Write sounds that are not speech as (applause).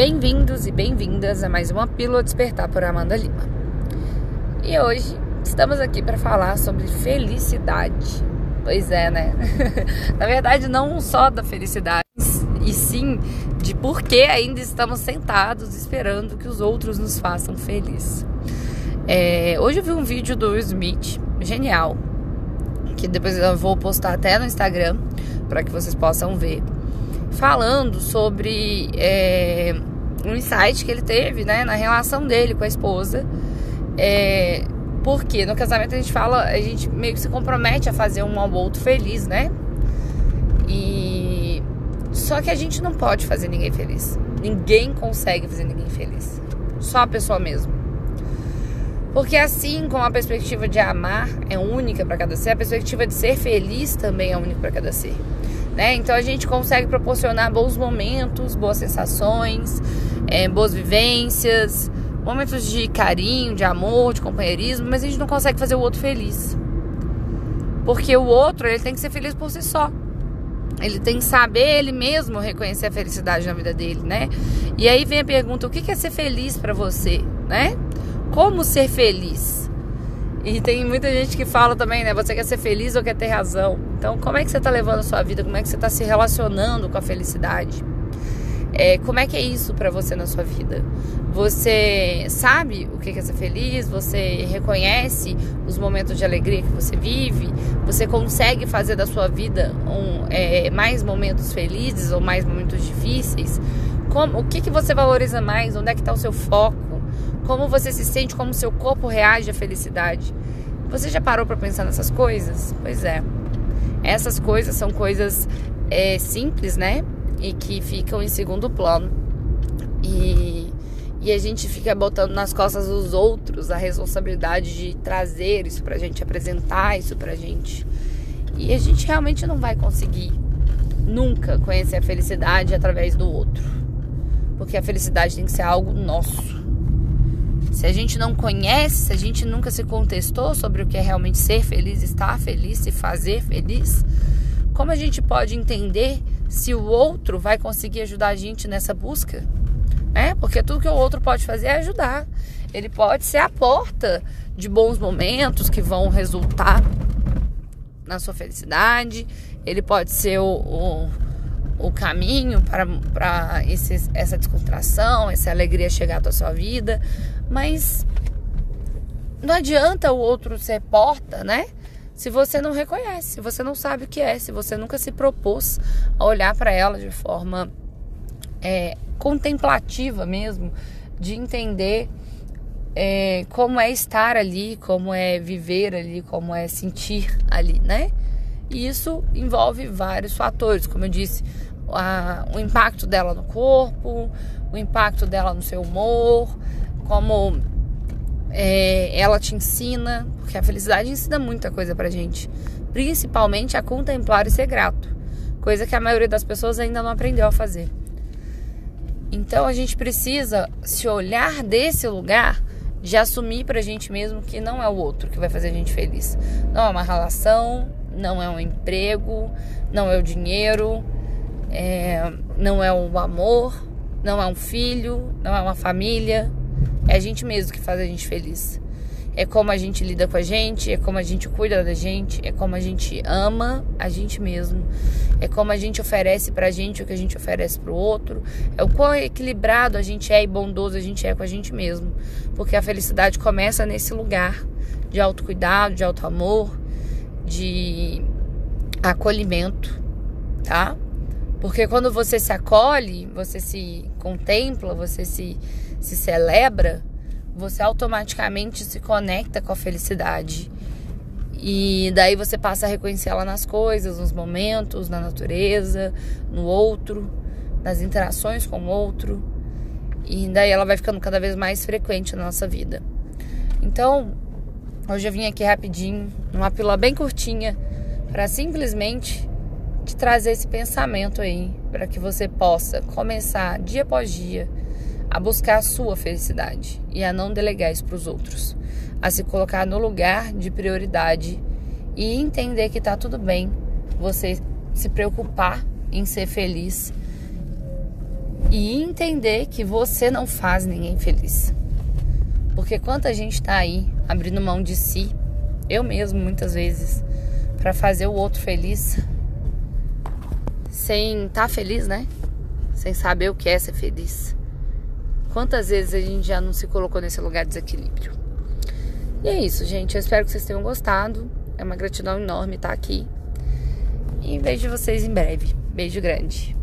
Bem-vindos e bem-vindas a mais uma Pílula Despertar por Amanda Lima. E hoje estamos aqui para falar sobre felicidade. Pois é, né? (laughs) Na verdade, não só da felicidade, e sim de por que ainda estamos sentados esperando que os outros nos façam felizes. É, hoje eu vi um vídeo do Smith, genial, que depois eu vou postar até no Instagram para que vocês possam ver, falando sobre é, insight que ele teve né, na relação dele com a esposa. É, porque no casamento a gente fala, a gente meio que se compromete a fazer um ao outro feliz, né? E só que a gente não pode fazer ninguém feliz. Ninguém consegue fazer ninguém feliz. Só a pessoa mesmo. Porque assim como a perspectiva de amar é única para cada ser, a perspectiva de ser feliz também é única para cada ser. Né? Então a gente consegue proporcionar bons momentos, boas sensações, é, boas vivências, momentos de carinho, de amor, de companheirismo, mas a gente não consegue fazer o outro feliz. Porque o outro, ele tem que ser feliz por si só. Ele tem que saber ele mesmo reconhecer a felicidade na vida dele, né? E aí vem a pergunta: o que é ser feliz para você, né? Como ser feliz? E tem muita gente que fala também, né? Você quer ser feliz ou quer ter razão? Então, como é que você está levando a sua vida? Como é que você está se relacionando com a felicidade? É, como é que é isso para você na sua vida? Você sabe o que é ser feliz? Você reconhece os momentos de alegria que você vive? Você consegue fazer da sua vida um, é, mais momentos felizes ou mais momentos difíceis? Como, o que, que você valoriza mais? Onde é que está o seu foco? Como você se sente? Como seu corpo reage à felicidade? Você já parou para pensar nessas coisas? Pois é. Essas coisas são coisas é, simples, né? E que ficam em segundo plano. E, e a gente fica botando nas costas dos outros a responsabilidade de trazer isso pra gente, apresentar isso pra gente. E a gente realmente não vai conseguir nunca conhecer a felicidade através do outro. Porque a felicidade tem que ser algo nosso. Se a gente não conhece, se a gente nunca se contestou sobre o que é realmente ser feliz, estar feliz, se fazer feliz, como a gente pode entender se o outro vai conseguir ajudar a gente nessa busca? Né? Porque tudo que o outro pode fazer é ajudar. Ele pode ser a porta de bons momentos que vão resultar na sua felicidade. Ele pode ser o, o, o caminho para, essa descontração, essa alegria chegar à sua vida. Mas não adianta o outro ser porta, né? Se você não reconhece, se você não sabe o que é, se você nunca se propôs a olhar para ela de forma é, contemplativa mesmo, de entender é, como é estar ali, como é viver ali, como é sentir ali, né? E isso envolve vários fatores, como eu disse, a, o impacto dela no corpo, o impacto dela no seu humor, como é, ela te ensina, porque a felicidade ensina muita coisa pra gente, principalmente a contemplar e ser grato, coisa que a maioria das pessoas ainda não aprendeu a fazer. Então a gente precisa se olhar desse lugar de assumir pra gente mesmo que não é o outro que vai fazer a gente feliz. Não é uma relação, não é um emprego, não é o dinheiro, é, não é o amor, não é um filho, não é uma família, é a gente mesmo que faz a gente feliz. É como a gente lida com a gente, é como a gente cuida da gente, é como a gente ama a gente mesmo. É como a gente oferece pra gente o que a gente oferece pro outro. É o quão equilibrado a gente é e bondoso a gente é com a gente mesmo. Porque a felicidade começa nesse lugar de autocuidado, de auto amor, de acolhimento, tá? Porque quando você se acolhe, você se contempla, você se se celebra, você automaticamente se conecta com a felicidade. E daí você passa a reconhecer ela nas coisas, nos momentos, na natureza, no outro, nas interações com o outro. E daí ela vai ficando cada vez mais frequente na nossa vida. Então, hoje eu vim aqui rapidinho, numa pílula bem curtinha, para simplesmente te trazer esse pensamento aí, para que você possa começar dia após dia a buscar a sua felicidade e a não delegar isso para os outros, a se colocar no lugar de prioridade e entender que tá tudo bem você se preocupar em ser feliz e entender que você não faz ninguém feliz. Porque quanta gente tá aí abrindo mão de si, eu mesmo muitas vezes, para fazer o outro feliz, sem estar tá feliz, né? Sem saber o que é ser feliz. Quantas vezes a gente já não se colocou nesse lugar de desequilíbrio? E é isso, gente. Eu espero que vocês tenham gostado. É uma gratidão enorme estar aqui. E vejo vocês em breve. Beijo grande.